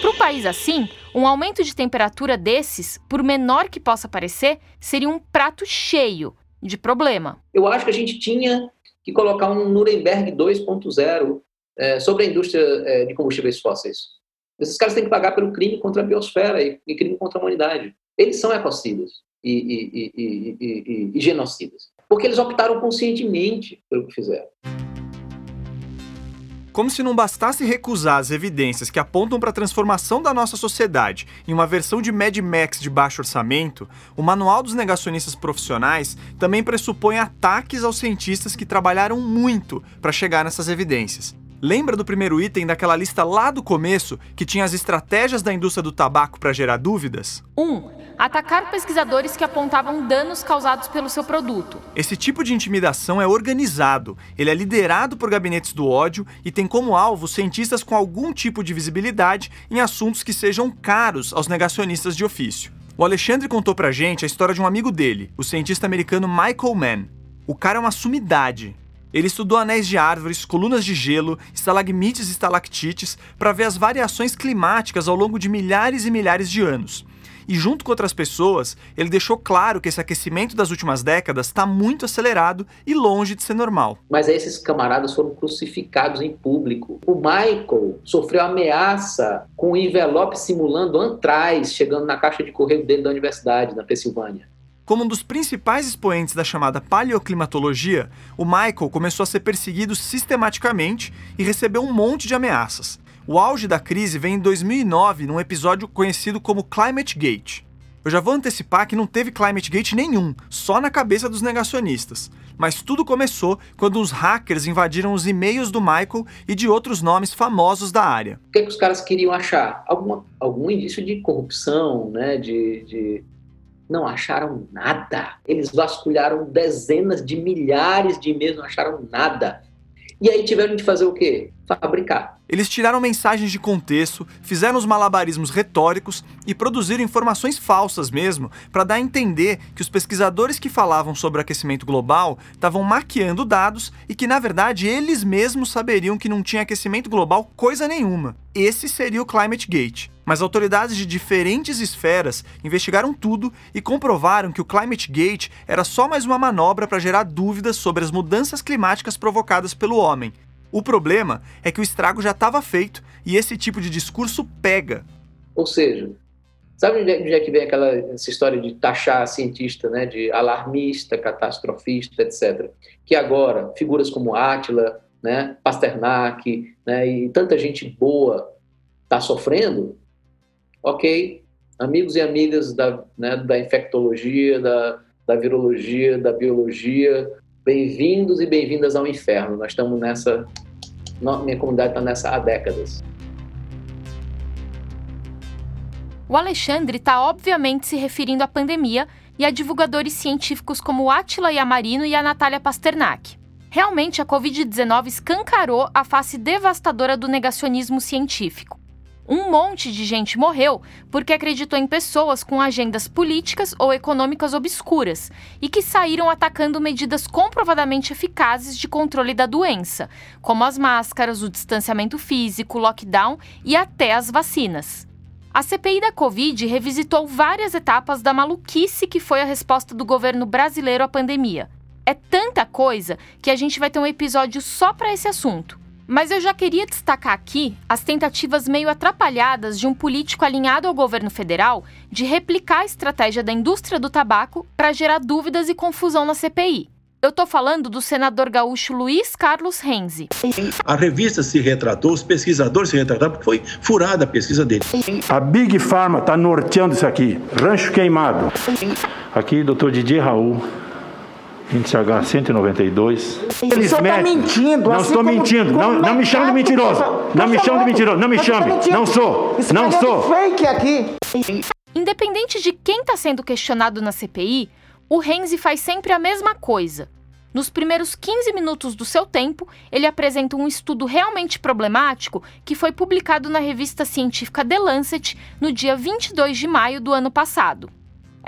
Para um país assim, um aumento de temperatura desses, por menor que possa parecer, seria um prato cheio de problema. Eu acho que a gente tinha que colocar um Nuremberg 2.0 é, sobre a indústria é, de combustíveis fósseis. Esses caras têm que pagar pelo crime contra a biosfera e, e crime contra a humanidade. Eles são ecocidas e, e, e genocidas, porque eles optaram conscientemente pelo que fizeram. Como se não bastasse recusar as evidências que apontam para a transformação da nossa sociedade em uma versão de Mad Max de baixo orçamento, o Manual dos Negacionistas Profissionais também pressupõe ataques aos cientistas que trabalharam muito para chegar nessas evidências. Lembra do primeiro item daquela lista lá do começo que tinha as estratégias da indústria do tabaco para gerar dúvidas? 1. Um, atacar pesquisadores que apontavam danos causados pelo seu produto. Esse tipo de intimidação é organizado, ele é liderado por gabinetes do ódio e tem como alvo cientistas com algum tipo de visibilidade em assuntos que sejam caros aos negacionistas de ofício. O Alexandre contou pra gente a história de um amigo dele, o cientista americano Michael Mann. O cara é uma sumidade. Ele estudou anéis de árvores, colunas de gelo, estalagmites e estalactites para ver as variações climáticas ao longo de milhares e milhares de anos. E junto com outras pessoas, ele deixou claro que esse aquecimento das últimas décadas está muito acelerado e longe de ser normal. Mas esses camaradas foram crucificados em público. O Michael sofreu ameaça com um envelope simulando antraz chegando na caixa de correio dele da universidade, na Pensilvânia. Como um dos principais expoentes da chamada paleoclimatologia, o Michael começou a ser perseguido sistematicamente e recebeu um monte de ameaças. O auge da crise vem em 2009, num episódio conhecido como Climate Gate. Eu já vou antecipar que não teve Climate Gate nenhum, só na cabeça dos negacionistas. Mas tudo começou quando os hackers invadiram os e-mails do Michael e de outros nomes famosos da área. O que, é que os caras queriam achar? Alguma, algum indício de corrupção, né? de, de não acharam nada. Eles vasculharam dezenas de milhares de e-mails, não acharam nada. E aí tiveram de fazer o quê? Fabricar. Eles tiraram mensagens de contexto, fizeram os malabarismos retóricos e produziram informações falsas mesmo, para dar a entender que os pesquisadores que falavam sobre aquecimento global estavam maquiando dados e que, na verdade, eles mesmos saberiam que não tinha aquecimento global coisa nenhuma. Esse seria o Climate Gate. Mas autoridades de diferentes esferas investigaram tudo e comprovaram que o Climate Gate era só mais uma manobra para gerar dúvidas sobre as mudanças climáticas provocadas pelo homem o problema é que o estrago já estava feito e esse tipo de discurso pega. Ou seja, sabe é, onde é que vem aquela essa história de taxar cientista, né, de alarmista, catastrofista, etc. Que agora figuras como Átila, né, Pasternak, né, e tanta gente boa está sofrendo. Ok, amigos e amigas da, né, da infectologia, da, da virologia, da biologia, Bem-vindos e bem-vindas ao inferno. Nós estamos nessa. Minha comunidade está nessa há décadas. O Alexandre está obviamente se referindo à pandemia e a divulgadores científicos como Attila Yamarino e a Natália Pasternak. Realmente, a Covid-19 escancarou a face devastadora do negacionismo científico um monte de gente morreu porque acreditou em pessoas com agendas políticas ou econômicas obscuras e que saíram atacando medidas comprovadamente eficazes de controle da doença, como as máscaras, o distanciamento físico, o lockdown e até as vacinas. A CPI da Covid revisitou várias etapas da maluquice que foi a resposta do governo brasileiro à pandemia. É tanta coisa que a gente vai ter um episódio só para esse assunto. Mas eu já queria destacar aqui as tentativas meio atrapalhadas de um político alinhado ao governo federal de replicar a estratégia da indústria do tabaco para gerar dúvidas e confusão na CPI. Eu tô falando do senador gaúcho Luiz Carlos Renzi. A revista se retratou, os pesquisadores se retrataram, porque foi furada a pesquisa dele. A Big Pharma está norteando isso aqui. Rancho queimado. Aqui, doutor Didier Raul, Índice H 192. Eles está mentindo. Não assim estou como, mentindo. Como não, não me chame de mentiroso. Não me chame de mentiroso. Não me chame. Não sou. Não sou. fake aqui. Independente de quem está sendo questionado na CPI, o Renzi faz sempre a mesma coisa. Nos primeiros 15 minutos do seu tempo, ele apresenta um estudo realmente problemático que foi publicado na revista científica The Lancet no dia 22 de maio do ano passado.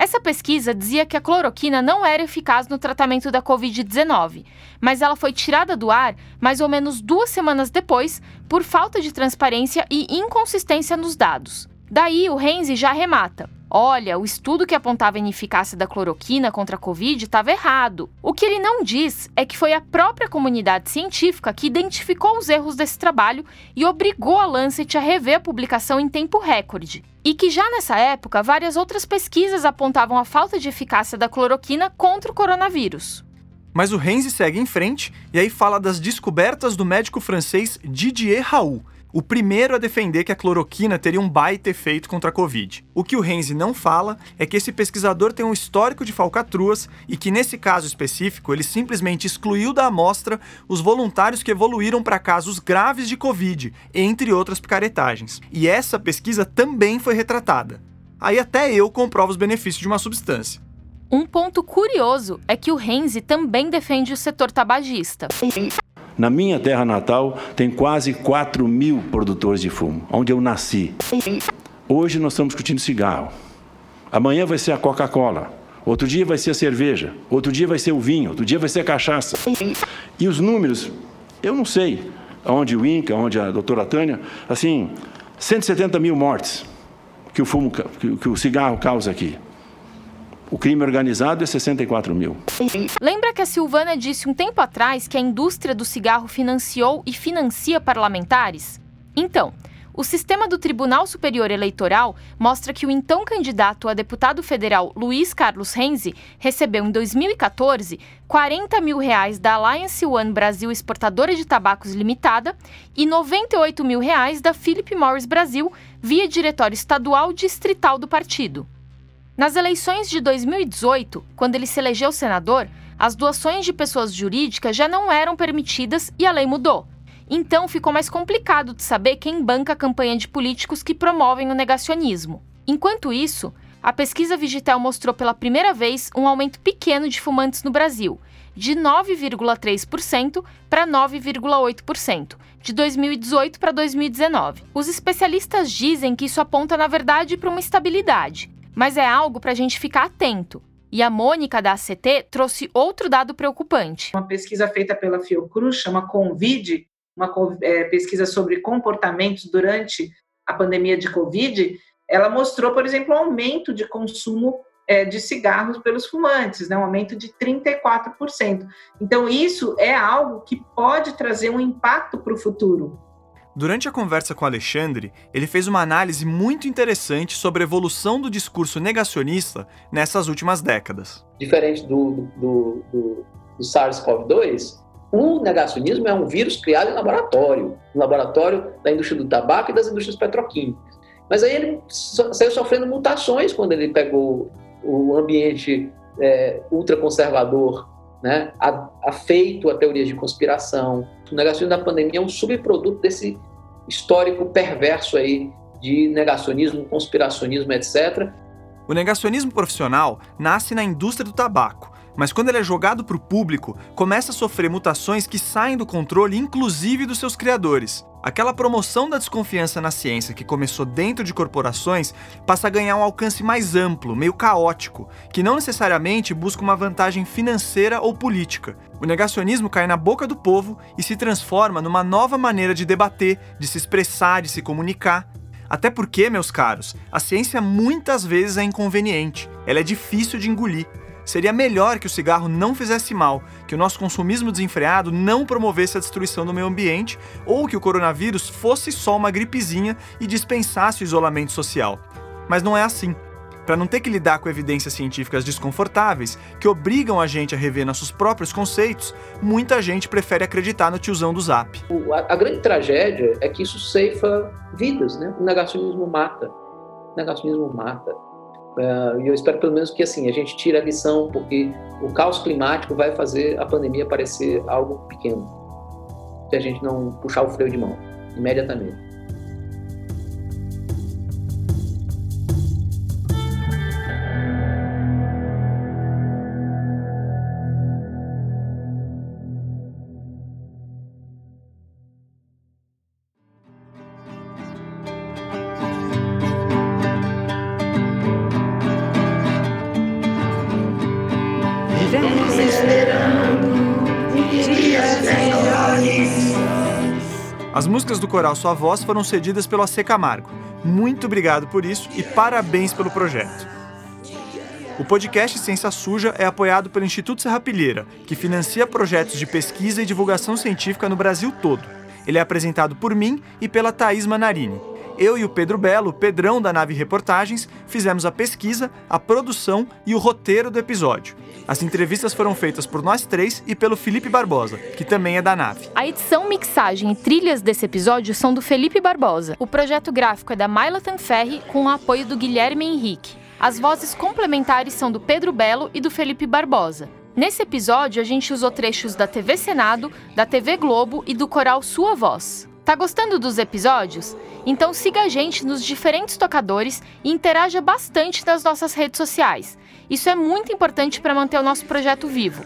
Essa pesquisa dizia que a cloroquina não era eficaz no tratamento da Covid-19, mas ela foi tirada do ar mais ou menos duas semanas depois por falta de transparência e inconsistência nos dados. Daí o Renzi já remata. Olha, o estudo que apontava a ineficácia da cloroquina contra a Covid estava errado. O que ele não diz é que foi a própria comunidade científica que identificou os erros desse trabalho e obrigou a Lancet a rever a publicação em tempo recorde. E que já nessa época, várias outras pesquisas apontavam a falta de eficácia da cloroquina contra o coronavírus. Mas o Renzi segue em frente e aí fala das descobertas do médico francês Didier Raoult o primeiro a defender que a cloroquina teria um baita efeito contra a Covid. O que o Renzi não fala é que esse pesquisador tem um histórico de falcatruas e que, nesse caso específico, ele simplesmente excluiu da amostra os voluntários que evoluíram para casos graves de Covid, entre outras picaretagens. E essa pesquisa também foi retratada. Aí até eu comprovo os benefícios de uma substância. Um ponto curioso é que o Renzi também defende o setor tabagista. Na minha terra natal, tem quase 4 mil produtores de fumo, onde eu nasci. Hoje nós estamos discutindo cigarro. Amanhã vai ser a Coca-Cola. Outro dia vai ser a cerveja. Outro dia vai ser o vinho. Outro dia vai ser a cachaça. E os números, eu não sei onde o INCA, onde a doutora Tânia, assim, 170 mil mortes que o, fumo, que o cigarro causa aqui. O crime organizado é 64 mil. Lembra que a Silvana disse um tempo atrás que a indústria do cigarro financiou e financia parlamentares? Então, o sistema do Tribunal Superior Eleitoral mostra que o então candidato a deputado federal Luiz Carlos Renzi recebeu em 2014 40 mil reais da Alliance One Brasil Exportadora de Tabacos Limitada e 98 mil reais da Philip Morris Brasil via diretório estadual distrital do partido. Nas eleições de 2018, quando ele se elegeu senador, as doações de pessoas jurídicas já não eram permitidas e a lei mudou. Então ficou mais complicado de saber quem banca a campanha de políticos que promovem o negacionismo. Enquanto isso, A pesquisa Vigitel mostrou pela primeira vez um aumento pequeno de fumantes no Brasil, de 9,3% para 9,8%, de 2018 para 2019. Os especialistas dizem que isso aponta, na verdade, para uma estabilidade, mas é algo para a gente ficar atento. E a Mônica da ACT trouxe outro dado preocupante. Uma pesquisa feita pela Fiocruz, chama Convid, uma é, pesquisa sobre comportamentos durante a pandemia de Covid, ela mostrou, por exemplo, um aumento de consumo é, de cigarros pelos fumantes, né, um aumento de 34%. Então, isso é algo que pode trazer um impacto para o futuro. Durante a conversa com Alexandre, ele fez uma análise muito interessante sobre a evolução do discurso negacionista nessas últimas décadas. Diferente do, do, do, do SARS-CoV-2, o negacionismo é um vírus criado em laboratório, no laboratório da indústria do tabaco e das indústrias petroquímicas. Mas aí ele saiu sofrendo mutações quando ele pegou o ambiente é, ultraconservador, né, afeito a teorias de conspiração. O negacionismo da pandemia é um subproduto desse histórico perverso aí de negacionismo, conspiracionismo, etc. O negacionismo profissional nasce na indústria do tabaco, mas quando ele é jogado para o público, começa a sofrer mutações que saem do controle, inclusive dos seus criadores. Aquela promoção da desconfiança na ciência que começou dentro de corporações passa a ganhar um alcance mais amplo, meio caótico, que não necessariamente busca uma vantagem financeira ou política. O negacionismo cai na boca do povo e se transforma numa nova maneira de debater, de se expressar, de se comunicar. Até porque, meus caros, a ciência muitas vezes é inconveniente, ela é difícil de engolir. Seria melhor que o cigarro não fizesse mal, que o nosso consumismo desenfreado não promovesse a destruição do meio ambiente ou que o coronavírus fosse só uma gripezinha e dispensasse o isolamento social. Mas não é assim. Para não ter que lidar com evidências científicas desconfortáveis que obrigam a gente a rever nossos próprios conceitos, muita gente prefere acreditar no tiozão do zap. A, grande tragédia é que isso ceifa vidas, né? O negacionismo mata. O negacionismo mata. Uh, e eu espero pelo menos que assim a gente tire a lição, porque o caos climático vai fazer a pandemia parecer algo pequeno, se a gente não puxar o freio de mão imediatamente. Coral Sua Voz foram cedidas pelo AC Camargo. Muito obrigado por isso e parabéns pelo projeto. O podcast Ciência Suja é apoiado pelo Instituto Serrapilheira, que financia projetos de pesquisa e divulgação científica no Brasil todo. Ele é apresentado por mim e pela Thaís Manarini. Eu e o Pedro Belo, Pedrão da Nave Reportagens, fizemos a pesquisa, a produção e o roteiro do episódio. As entrevistas foram feitas por nós três e pelo Felipe Barbosa, que também é da nave. A edição, mixagem e trilhas desse episódio são do Felipe Barbosa. O projeto gráfico é da Maila Tanferri, com o apoio do Guilherme Henrique. As vozes complementares são do Pedro Belo e do Felipe Barbosa. Nesse episódio, a gente usou trechos da TV Senado, da TV Globo e do coral Sua Voz. Tá gostando dos episódios? Então siga a gente nos diferentes tocadores e interaja bastante nas nossas redes sociais. Isso é muito importante para manter o nosso projeto vivo.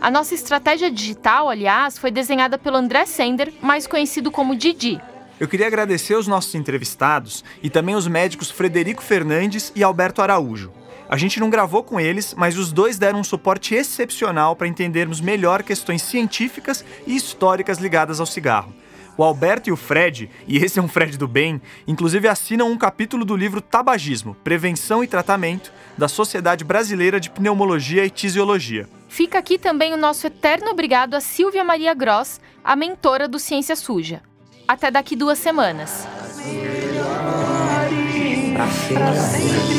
A nossa estratégia digital, aliás, foi desenhada pelo André Sender, mais conhecido como Didi. Eu queria agradecer os nossos entrevistados e também os médicos Frederico Fernandes e Alberto Araújo. A gente não gravou com eles, mas os dois deram um suporte excepcional para entendermos melhor questões científicas e históricas ligadas ao cigarro. O Alberto e o Fred, e esse é um Fred do bem, inclusive assinam um capítulo do livro Tabagismo, Prevenção e Tratamento, da Sociedade Brasileira de Pneumologia e Tisiologia. Fica aqui também o nosso eterno obrigado a Silvia Maria Gross, a mentora do Ciência Suja. Até daqui duas semanas. Pra sempre.